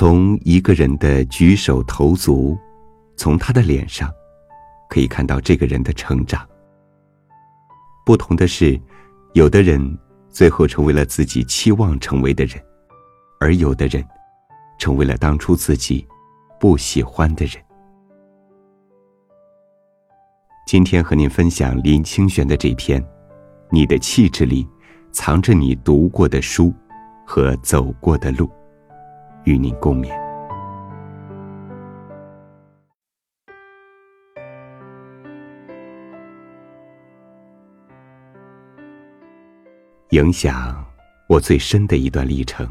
从一个人的举手投足，从他的脸上，可以看到这个人的成长。不同的是，有的人最后成为了自己期望成为的人，而有的人，成为了当初自己不喜欢的人。今天和您分享林清玄的这篇《你的气质里藏着你读过的书和走过的路》。与您共勉。影响我最深的一段历程，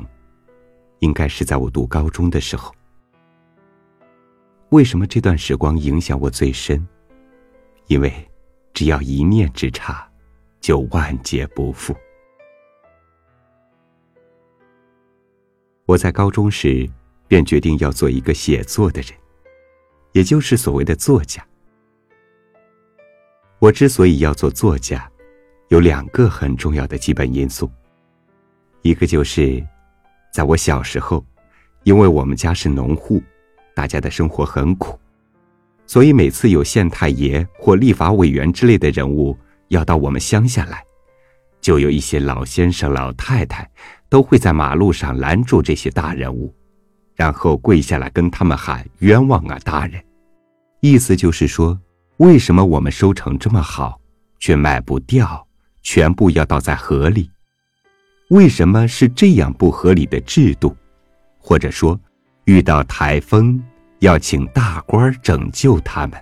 应该是在我读高中的时候。为什么这段时光影响我最深？因为只要一念之差，就万劫不复。我在高中时，便决定要做一个写作的人，也就是所谓的作家。我之所以要做作家，有两个很重要的基本因素。一个就是，在我小时候，因为我们家是农户，大家的生活很苦，所以每次有县太爷或立法委员之类的人物要到我们乡下来，就有一些老先生、老太太。都会在马路上拦住这些大人物，然后跪下来跟他们喊“冤枉啊，大人！”意思就是说，为什么我们收成这么好，却卖不掉，全部要倒在河里？为什么是这样不合理的制度？或者说，遇到台风要请大官拯救他们？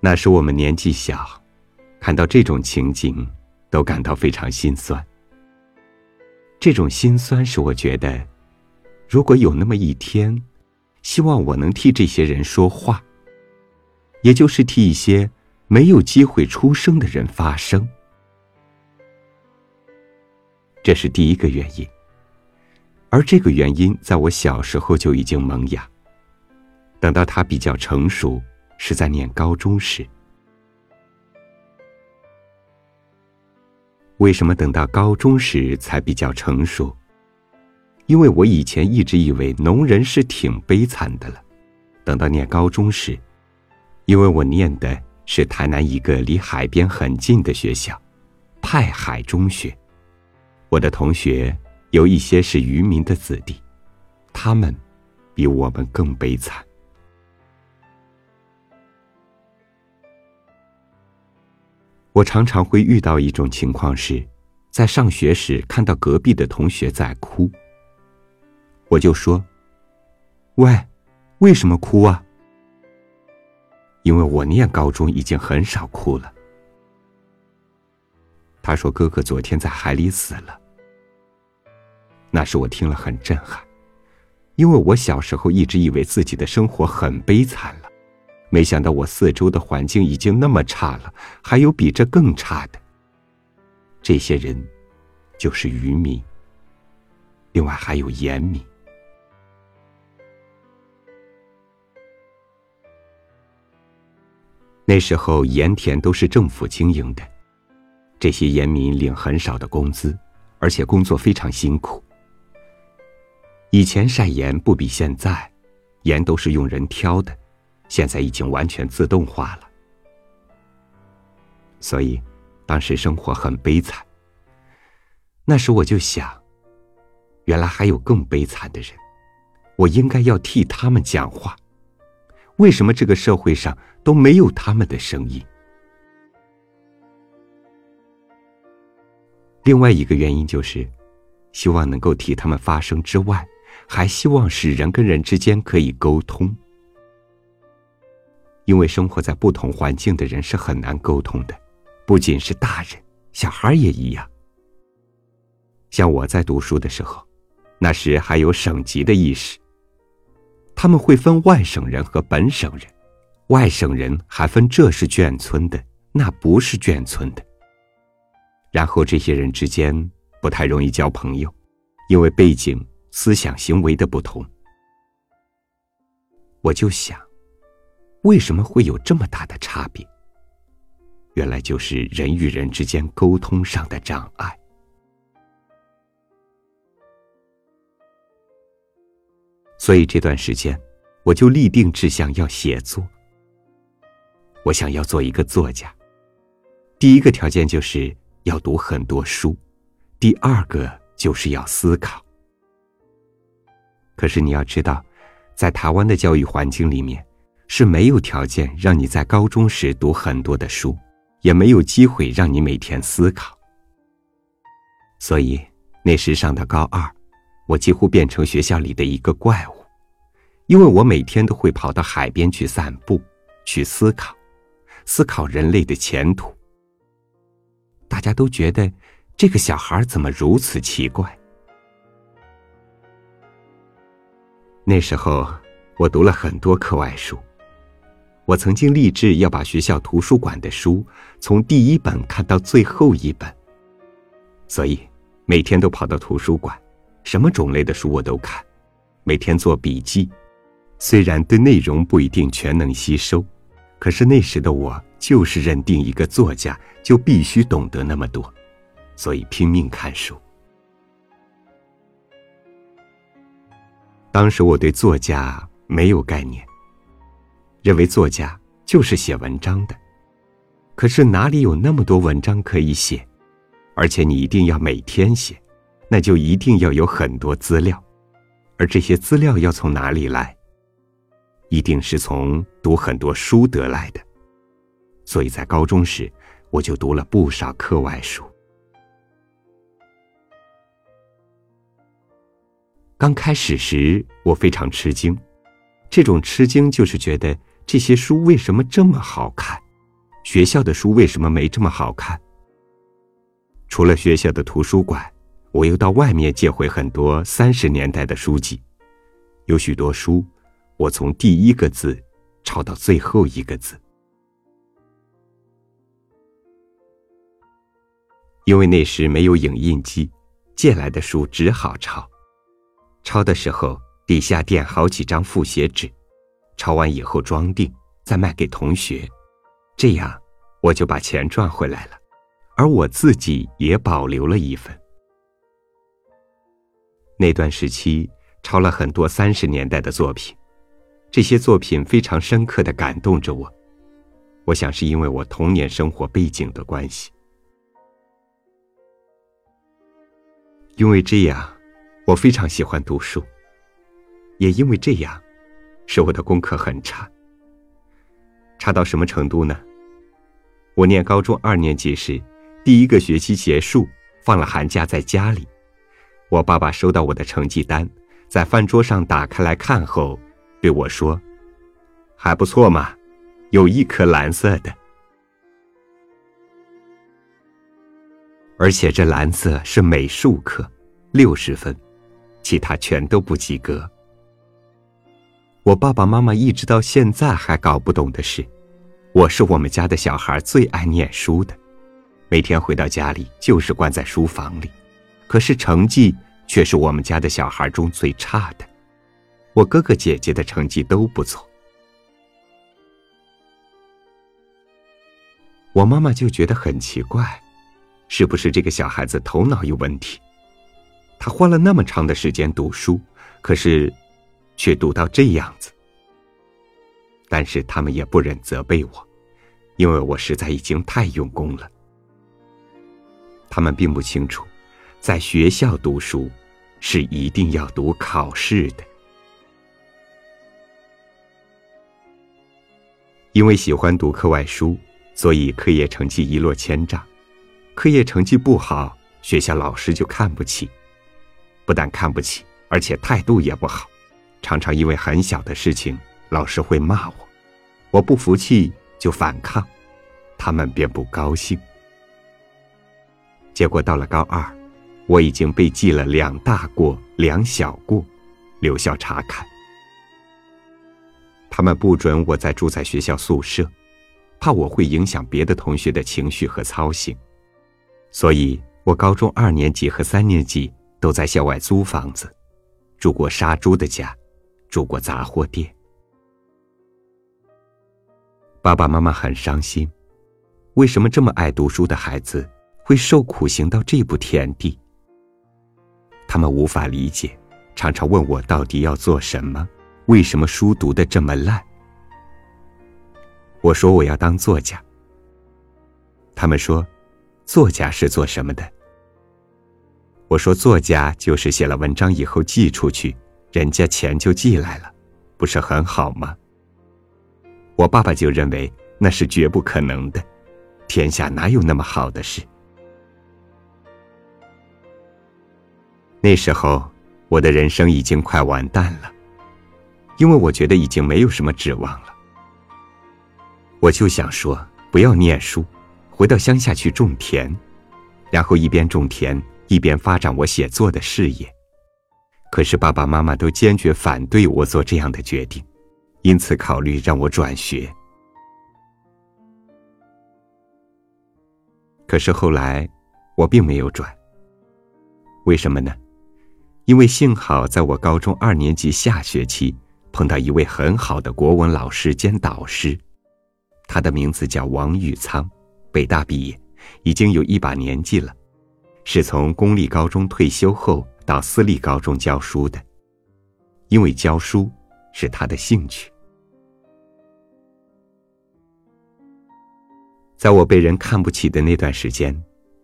那时我们年纪小。看到这种情景，都感到非常心酸。这种心酸使我觉得，如果有那么一天，希望我能替这些人说话，也就是替一些没有机会出生的人发声。这是第一个原因，而这个原因在我小时候就已经萌芽。等到它比较成熟，是在念高中时。为什么等到高中时才比较成熟？因为我以前一直以为农人是挺悲惨的了。等到念高中时，因为我念的是台南一个离海边很近的学校——派海中学，我的同学有一些是渔民的子弟，他们比我们更悲惨。我常常会遇到一种情况是，在上学时看到隔壁的同学在哭，我就说：“喂，为什么哭啊？”因为我念高中已经很少哭了。他说：“哥哥昨天在海里死了。”那时我听了很震撼，因为我小时候一直以为自己的生活很悲惨。没想到我四周的环境已经那么差了，还有比这更差的。这些人，就是渔民。另外还有盐民。那时候盐田都是政府经营的，这些盐民领很少的工资，而且工作非常辛苦。以前晒盐不比现在，盐都是用人挑的。现在已经完全自动化了，所以当时生活很悲惨。那时我就想，原来还有更悲惨的人，我应该要替他们讲话。为什么这个社会上都没有他们的声音？另外一个原因就是，希望能够替他们发声之外，还希望使人跟人之间可以沟通。因为生活在不同环境的人是很难沟通的，不仅是大人，小孩也一样。像我在读书的时候，那时还有省级的意识。他们会分外省人和本省人，外省人还分这是眷村的，那不是眷村的。然后这些人之间不太容易交朋友，因为背景、思想、行为的不同。我就想。为什么会有这么大的差别？原来就是人与人之间沟通上的障碍。所以这段时间我就立定志向要写作。我想要做一个作家。第一个条件就是要读很多书。第二个就是要思考。可是你要知道在台湾的教育环境里面是没有条件让你在高中时读很多的书，也没有机会让你每天思考。所以那时上的高二，我几乎变成学校里的一个怪物，因为我每天都会跑到海边去散步，去思考，思考人类的前途。大家都觉得这个小孩怎么如此奇怪。那时候，我读了很多课外书。我曾经立志要把学校图书馆的书从第一本看到最后一本，所以每天都跑到图书馆，什么种类的书我都看，每天做笔记。虽然对内容不一定全能吸收，可是那时的我就是认定一个作家就必须懂得那么多，所以拼命看书。当时我对作家没有概念，认为作家就是写文章的。可是哪里有那么多文章可以写？而且你一定要每天写，那就一定要有很多资料，而这些资料要从哪里来？一定是从读很多书得来的。所以在高中时，我就读了不少课外书。刚开始时，我非常吃惊，这种吃惊就是觉得这些书为什么这么好看，学校的书为什么没这么好看？除了学校的图书馆，我又到外面借回很多三十年代的书籍，有许多书，我从第一个字抄到最后一个字，因为那时没有影印机，借来的书只好抄。抄的时候，底下垫好几张复写纸，抄完以后装订，再卖给同学，这样我就把钱赚回来了，而我自己也保留了一份。那段时期抄了很多三十年代的作品，这些作品非常深刻的感动着我，我想是因为我童年生活背景的关系，因为这样。我非常喜欢读书，也因为这样，使我的功课很差。差到什么程度呢？我念高中二年级时，第一个学期结束，放了寒假在家里，我爸爸收到我的成绩单，在饭桌上打开来看后，对我说：“还不错嘛，有一颗蓝色的，而且这蓝色是美术课，六十分。”其他全都不及格。我爸爸妈妈一直到现在还搞不懂的是，我是我们家的小孩最爱念书的，每天回到家里就是关在书房里，可是成绩却是我们家的小孩中最差的。我哥哥姐姐的成绩都不错，我妈妈就觉得很奇怪，是不是这个小孩子头脑有问题？他花了那么长的时间读书，可是，却读到这样子。但是他们也不忍责备我，因为我实在已经太用功了。他们并不清楚，在学校读书是一定要读考试的。因为喜欢读课外书，所以课业成绩一落千丈。课业成绩不好，学校老师就看不起。不但看不起，而且态度也不好，常常因为很小的事情，老师会骂我，我不服气就反抗，他们便不高兴。结果到了高二，我已经被记了两大过两小过，留校查看。他们不准我再住在学校宿舍，怕我会影响别的同学的情绪和操行，所以我高中二年级和三年级。都在校外租房子，住过杀猪的家，住过杂货店。爸爸妈妈很伤心，为什么这么爱读书的孩子会受苦行到这步田地？他们无法理解，常常问我到底要做什么，为什么书读的这么烂。我说我要当作家。他们说，作家是做什么的？我说作家就是写了文章以后寄出去，人家钱就寄来了，不是很好吗？我爸爸就认为那是绝不可能的，天下哪有那么好的事？那时候，我的人生已经快完蛋了，因为我觉得已经没有什么指望了。我就想说，不要念书，回到乡下去种田，然后一边种田一边发展我写作的事业。可是爸爸妈妈都坚决反对我做这样的决定，因此考虑让我转学。可是后来，我并没有转。为什么呢？因为幸好在我高中二年级下学期碰到一位很好的国文老师兼导师，他的名字叫王玉仓，北大毕业，已经有一把年纪了，是从公立高中退休后到私立高中教书的，因为教书是他的兴趣。在我被人看不起的那段时间，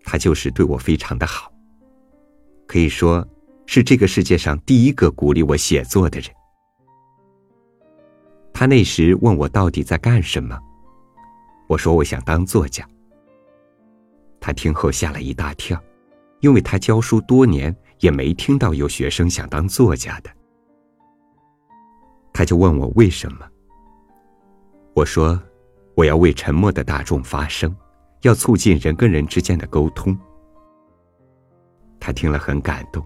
他就是对我非常的好，可以说。是这个世界上第一个鼓励我写作的人。他那时问我到底在干什么，我说我想当作家。他听后吓了一大跳，因为他教书多年也没听到有学生想当作家的。他就问我为什么。我说我要为沉默的大众发声，要促进人跟人之间的沟通。他听了很感动。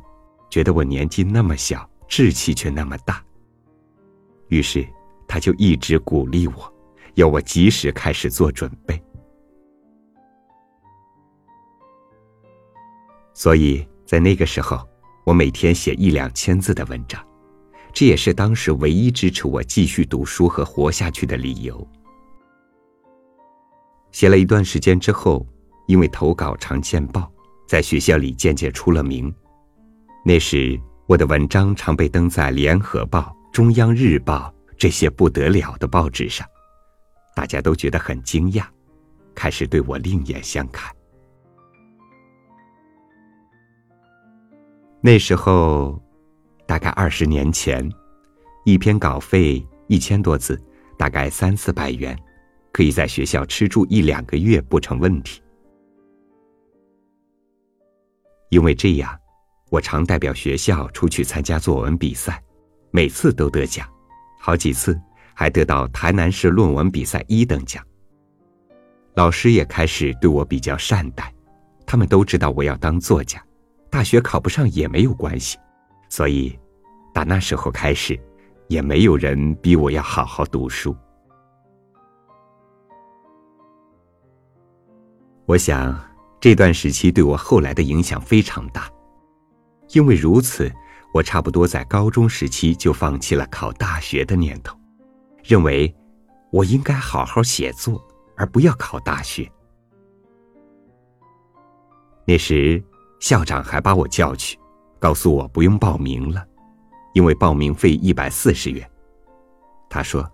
觉得我年纪那么小，志气却那么大。于是，他就一直鼓励我，要我及时开始做准备。所以在那个时候，我每天写一两千字的文章，这也是当时唯一支持我继续读书和活下去的理由。写了一段时间之后，因为投稿常见报，在学校里渐渐出了名。那时，我的文章常被登在《联合报》《中央日报》这些不得了的报纸上，大家都觉得很惊讶，开始对我另眼相看。那时候，大概二十年前，一篇稿费一千多字，大概三四百元，可以在学校吃住一两个月不成问题。因为这样。我常代表学校出去参加作文比赛，每次都得奖，好几次还得到台南市论文比赛一等奖。老师也开始对我比较善待，他们都知道我要当作家，大学考不上也没有关系，所以打那时候开始，也没有人逼我要好好读书。我想这段时期对我后来的影响非常大。因为如此，我差不多在高中时期就放弃了考大学的念头，认为我应该好好写作，而不要考大学。那时校长还把我叫去，告诉我不用报名了，因为报名费一百四十元。他说：“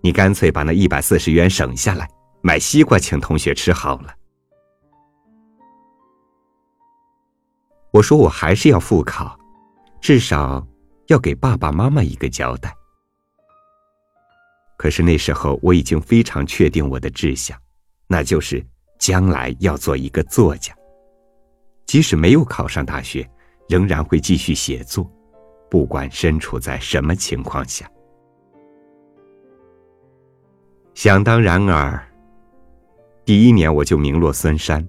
你干脆把那一百四十元省下来，买西瓜请同学吃好了。”我说我还是要复考，至少要给爸爸妈妈一个交代。可是那时候我已经非常确定我的志向，那就是将来要做一个作家。即使没有考上大学，仍然会继续写作，不管身处在什么情况下。想当然尔，第一年我就名落孙山，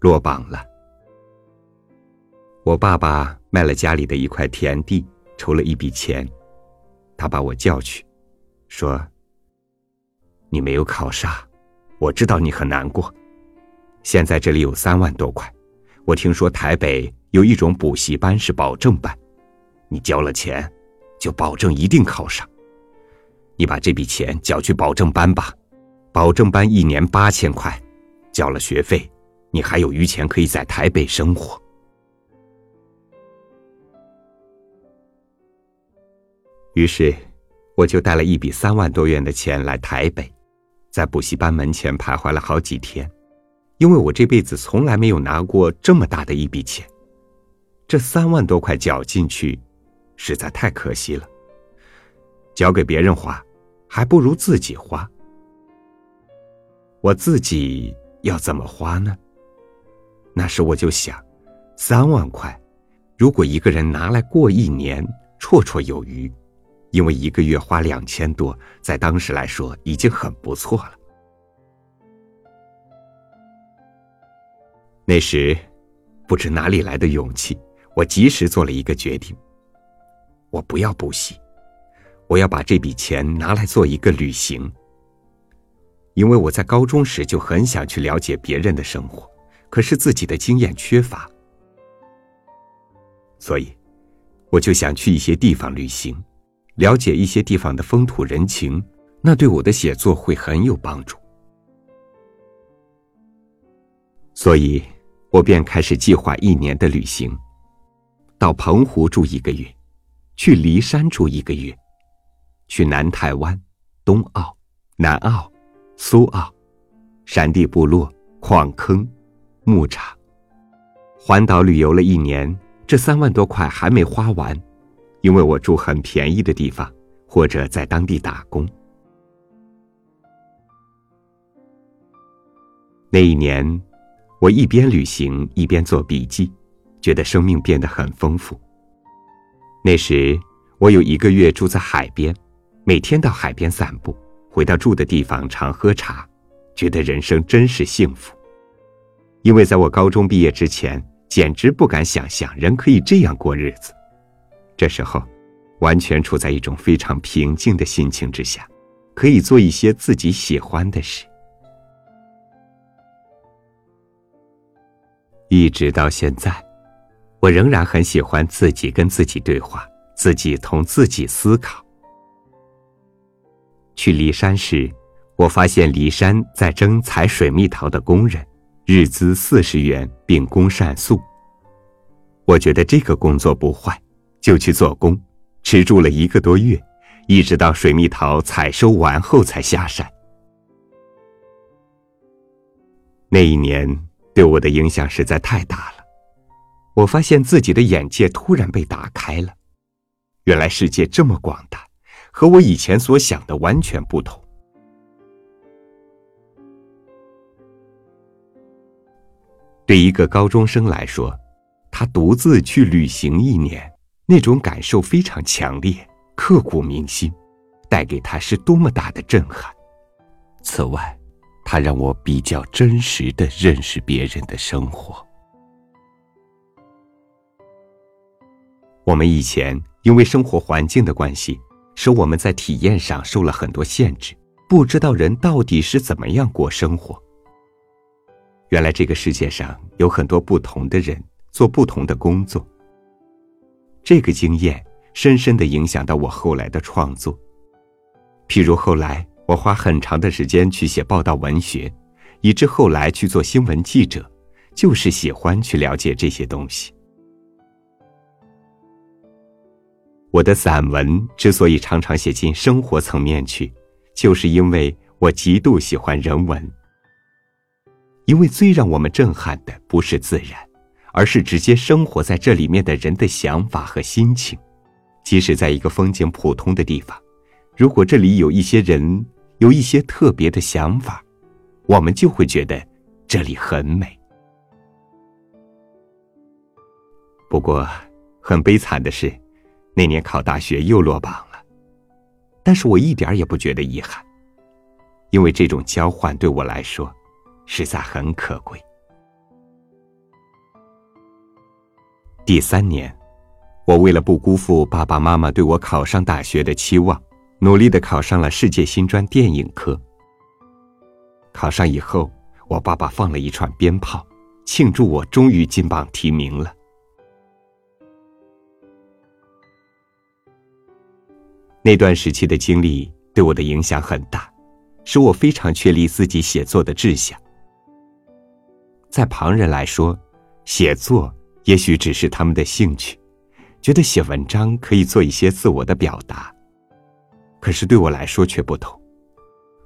落榜了。我爸爸卖了家里的一块田地，筹了一笔钱，他把我叫去，说：“你没有考上，我知道你很难过。现在这里有三万多块，我听说台北有一种补习班是保证班，你交了钱，就保证一定考上。你把这笔钱交去保证班吧，保证班一年八千块，交了学费，你还有余钱可以在台北生活。”于是，我就带了一笔三万多元的钱来台北，在补习班门前徘徊了好几天，因为我这辈子从来没有拿过这么大的一笔钱。这三万多块缴进去，实在太可惜了。交给别人花，还不如自己花。我自己要怎么花呢？那时我就想，三万块，如果一个人拿来过一年，绰绰有余。因为一个月花两千多，在当时来说已经很不错了。那时，不知哪里来的勇气，我及时做了一个决定：我不要补习，我要把这笔钱拿来做一个旅行。因为我在高中时就很想去了解别人的生活，可是自己的经验缺乏，所以我就想去一些地方旅行。了解一些地方的风土人情，那对我的写作会很有帮助。所以，我便开始计划一年的旅行：到澎湖住一个月，去骊山住一个月，去南台湾、东澳、南澳、苏澳、山地部落、矿坑、牧场，环岛旅游了一年，这三万多块还没花完。因为我住很便宜的地方，或者在当地打工。那一年，我一边旅行一边做笔记，觉得生命变得很丰富。那时，我有一个月住在海边，每天到海边散步，回到住的地方常喝茶，觉得人生真是幸福。因为在我高中毕业之前，简直不敢想象人可以这样过日子。这时候，完全处在一种非常平静的心情之下，可以做一些自己喜欢的事。一直到现在，我仍然很喜欢自己跟自己对话，自己同自己思考。去骊山时，我发现骊山在征采水蜜桃的工人，日资四十元，并供膳宿。我觉得这个工作不坏。就去做工，吃住了一个多月，一直到水蜜桃采收完后才下山。那一年对我的影响实在太大了，我发现自己的眼界突然被打开了，原来世界这么广大，和我以前所想的完全不同。对一个高中生来说，他独自去旅行一年。那种感受非常强烈，刻骨铭心，带给他是多么大的震撼。此外，他让我比较真实的认识别人的生活。我们以前因为生活环境的关系，使我们在体验上受了很多限制，不知道人到底是怎么样过生活。原来这个世界上有很多不同的人，做不同的工作。这个经验深深的影响到我后来的创作。譬如后来我花很长的时间去写报道文学，以致后来去做新闻记者，就是喜欢去了解这些东西。我的散文之所以常常写进生活层面去，就是因为我极度喜欢人文。因为最让我们震撼的不是自然。而是直接生活在这里面的人的想法和心情，即使在一个风景普通的地方，如果这里有一些人有一些特别的想法，我们就会觉得这里很美。不过，很悲惨的是，那年考大学又落榜了，但是我一点也不觉得遗憾，因为这种交换对我来说，实在很可贵。第三年，我为了不辜负爸爸妈妈对我考上大学的期望，努力的考上了世界新专电影科。考上以后，我爸爸放了一串鞭炮，庆祝我终于金榜题名了。那段时期的经历对我的影响很大，使我非常确立自己写作的志向。在旁人来说，写作。也许只是他们的兴趣，觉得写文章可以做一些自我的表达，可是对我来说却不同。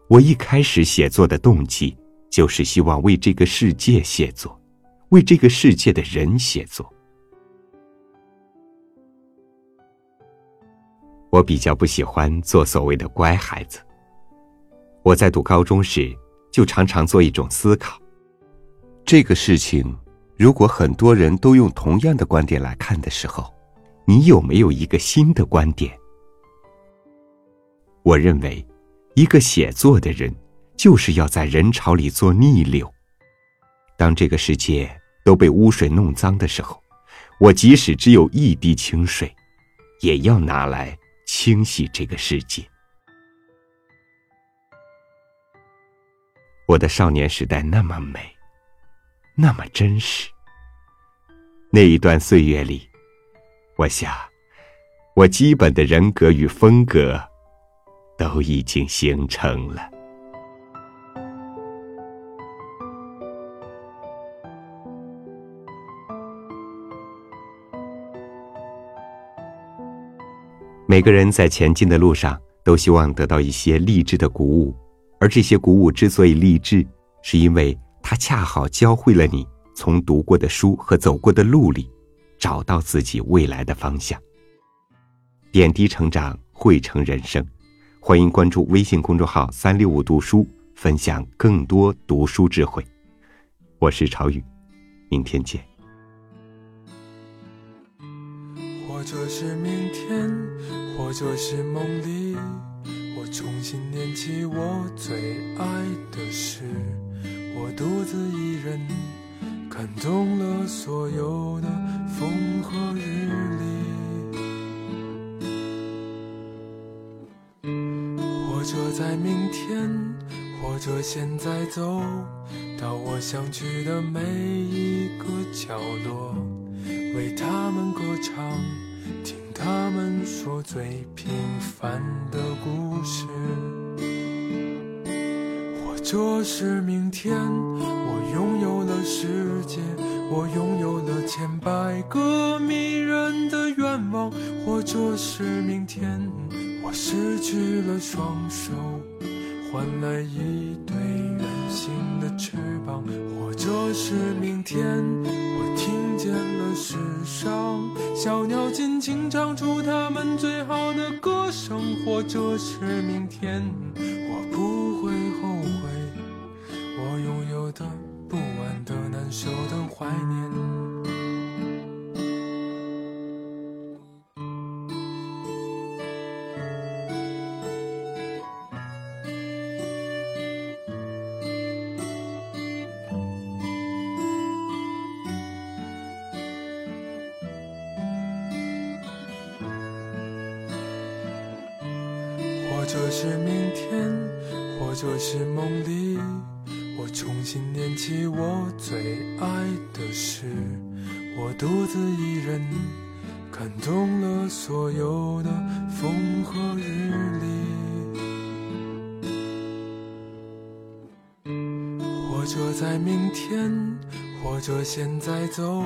我一开始写作的动机，就是希望为这个世界写作，为这个世界的人写作。我比较不喜欢做所谓的乖孩子。我在读高中时，就常常做一种思考：这个事情，如果很多人都用同样的观点来看的时候，你有没有一个新的观点？我认为，一个写作的人，就是要在人潮里做逆流。当这个世界都被污水弄脏的时候，我即使只有一滴清水，也要拿来清洗这个世界。我的少年时代那么美，那么真实。那一段岁月里，我想，我基本的人格与风格。都已经形成了。每个人在前进的路上，都希望得到一些励志的鼓舞，而这些鼓舞之所以励志，是因为它恰好教会了你从读过的书和走过的路里，找到自己未来的方向。点滴成长，汇成人生。欢迎关注微信公众号“三六五读书”，分享更多读书智慧。我是朝雨，明天见。或者是明天，或者是梦里，我重新念起我最爱的事。我独自一人，看懂了所有的风和日丽。者在明天，或者现在走到我想去的每一个角落，为他们歌唱，听他们说最平凡的故事。或者是明天，我拥有了世界，我拥有了千百个迷人的愿望。或者是明天。我失去了双手，换来一对圆形的翅膀，或者是明天，我听见了世上小鸟尽情唱出它们最好的歌声，或者是明天，我不会后悔我拥有的不安的难受的怀念。是明天，或者是梦里，我重新念起我最爱的事。我独自一人，看懂了所有的风和日丽。或者在明天，或者现在走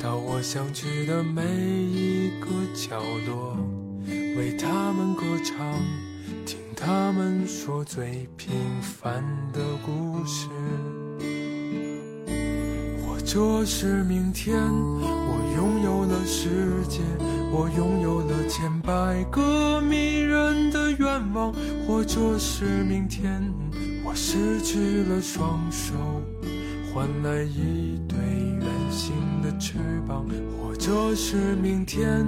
到我想去的每一个角落，为他们歌唱。听他们说最平凡的故事，或者是明天，我拥有了世界，我拥有了千百个迷人的愿望，或者是明天，我失去了双手，换来一对圆形的翅膀，或者是明天。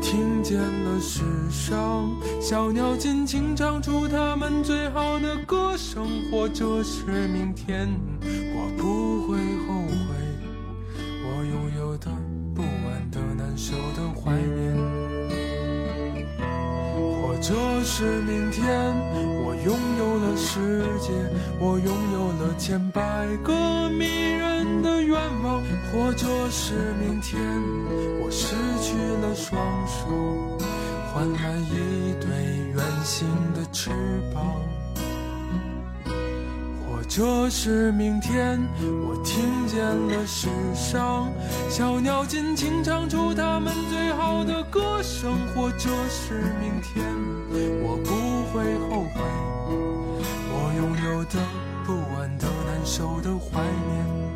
听见了世上小鸟尽情唱出它们最好的歌声，或者是明天，我不会后悔我拥有的不完的难受的怀念。或者是明天，我拥了世界，我拥有了千百个迷人的愿望，或者是明天，我失去了双手，换来一对圆形的翅膀。或者是明天，我听见了世上小鸟尽情唱出它们最好的。歌声，或者是明天，我不会后悔。我的、不安的、难受的、怀念。